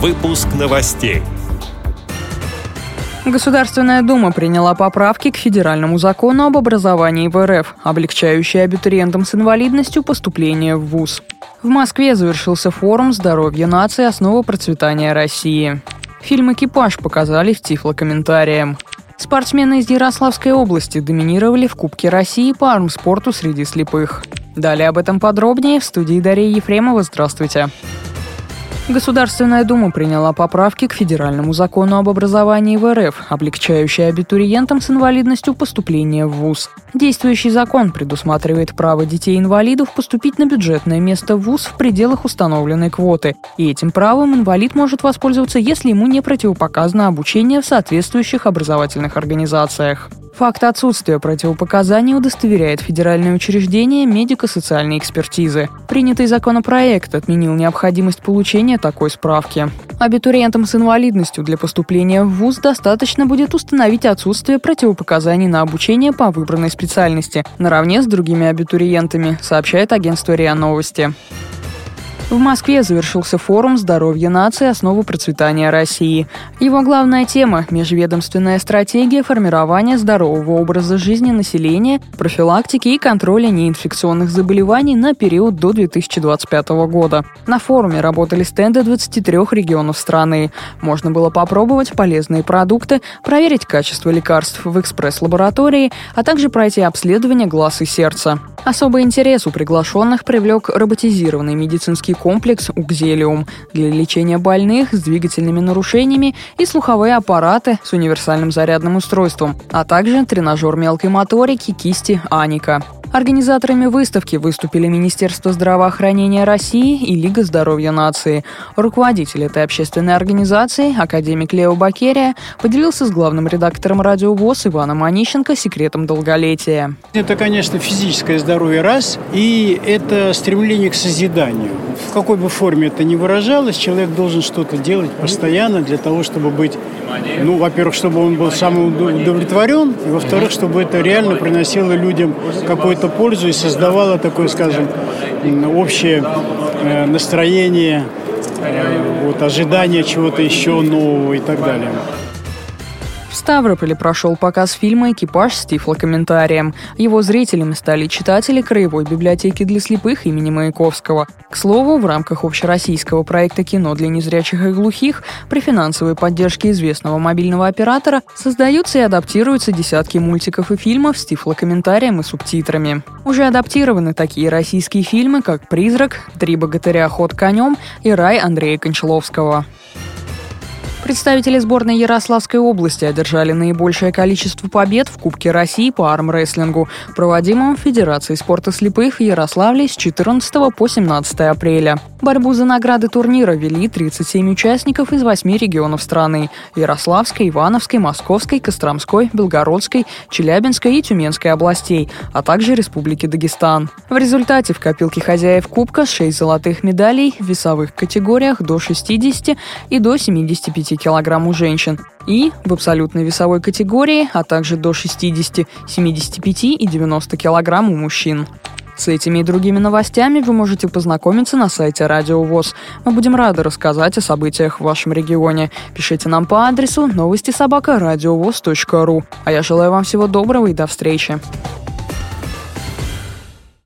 Выпуск новостей. Государственная Дума приняла поправки к федеральному закону об образовании в РФ, облегчающие абитуриентам с инвалидностью поступление в ВУЗ. В Москве завершился форум «Здоровье нации. Основа процветания России». Фильм «Экипаж» показали в тифлокомментариям. Спортсмены из Ярославской области доминировали в Кубке России по армспорту среди слепых. Далее об этом подробнее в студии Дарья Ефремова. Здравствуйте. Государственная Дума приняла поправки к федеральному закону об образовании в РФ, облегчающие абитуриентам с инвалидностью поступление в ВУЗ. Действующий закон предусматривает право детей-инвалидов поступить на бюджетное место в ВУЗ в пределах установленной квоты. И этим правом инвалид может воспользоваться, если ему не противопоказано обучение в соответствующих образовательных организациях. Факт отсутствия противопоказаний удостоверяет федеральное учреждение медико-социальной экспертизы. Принятый законопроект отменил необходимость получения такой справки. Абитуриентам с инвалидностью для поступления в ВУЗ достаточно будет установить отсутствие противопоказаний на обучение по выбранной специальности, наравне с другими абитуриентами, сообщает агентство РИА Новости. В Москве завершился форум «Здоровье нации. Основы процветания России». Его главная тема – межведомственная стратегия формирования здорового образа жизни населения, профилактики и контроля неинфекционных заболеваний на период до 2025 года. На форуме работали стенды 23 регионов страны. Можно было попробовать полезные продукты, проверить качество лекарств в экспресс-лаборатории, а также пройти обследование глаз и сердца. Особый интерес у приглашенных привлек роботизированный медицинский комплекс «Укзелиум» для лечения больных с двигательными нарушениями и слуховые аппараты с универсальным зарядным устройством, а также тренажер мелкой моторики кисти «Аника». Организаторами выставки выступили Министерство здравоохранения России и Лига здоровья нации. Руководитель этой общественной организации, академик Лео Бакерия, поделился с главным редактором радио ВОЗ Иваном Онищенко секретом долголетия. Это, конечно, физическое здоровье раз, и это стремление к созиданию. В какой бы форме это ни выражалось, человек должен что-то делать постоянно для того, чтобы быть, ну, во-первых, чтобы он был самоудовлетворен, и, во-вторых, чтобы это реально приносило людям какой-то какую-то пользу и создавала такое, скажем, общее э, настроение, э, вот, ожидание чего-то еще нового и так далее. Ставрополе прошел показ фильма «Экипаж» с тифлокомментарием. Его зрителями стали читатели Краевой библиотеки для слепых имени Маяковского. К слову, в рамках общероссийского проекта «Кино для незрячих и глухих» при финансовой поддержке известного мобильного оператора создаются и адаптируются десятки мультиков и фильмов с тифлокомментарием и субтитрами. Уже адаптированы такие российские фильмы, как «Призрак», «Три богатыря. Ход конем» и «Рай» Андрея Кончаловского. Представители сборной Ярославской области одержали наибольшее количество побед в Кубке России по армрестлингу, проводимом Федерацией спорта слепых в Ярославле с 14 по 17 апреля. Борьбу за награды турнира вели 37 участников из 8 регионов страны – Ярославской, Ивановской, Московской, Костромской, Белгородской, Челябинской и Тюменской областей, а также Республики Дагестан. В результате в копилке хозяев Кубка 6 золотых медалей в весовых категориях до 60 и до 75 кг у женщин и в абсолютной весовой категории, а также до 60, 75 и 90 кг у мужчин. С этими и другими новостями вы можете познакомиться на сайте Радио ВОЗ. Мы будем рады рассказать о событиях в вашем регионе. Пишите нам по адресу новости собака ру. А я желаю вам всего доброго и до встречи.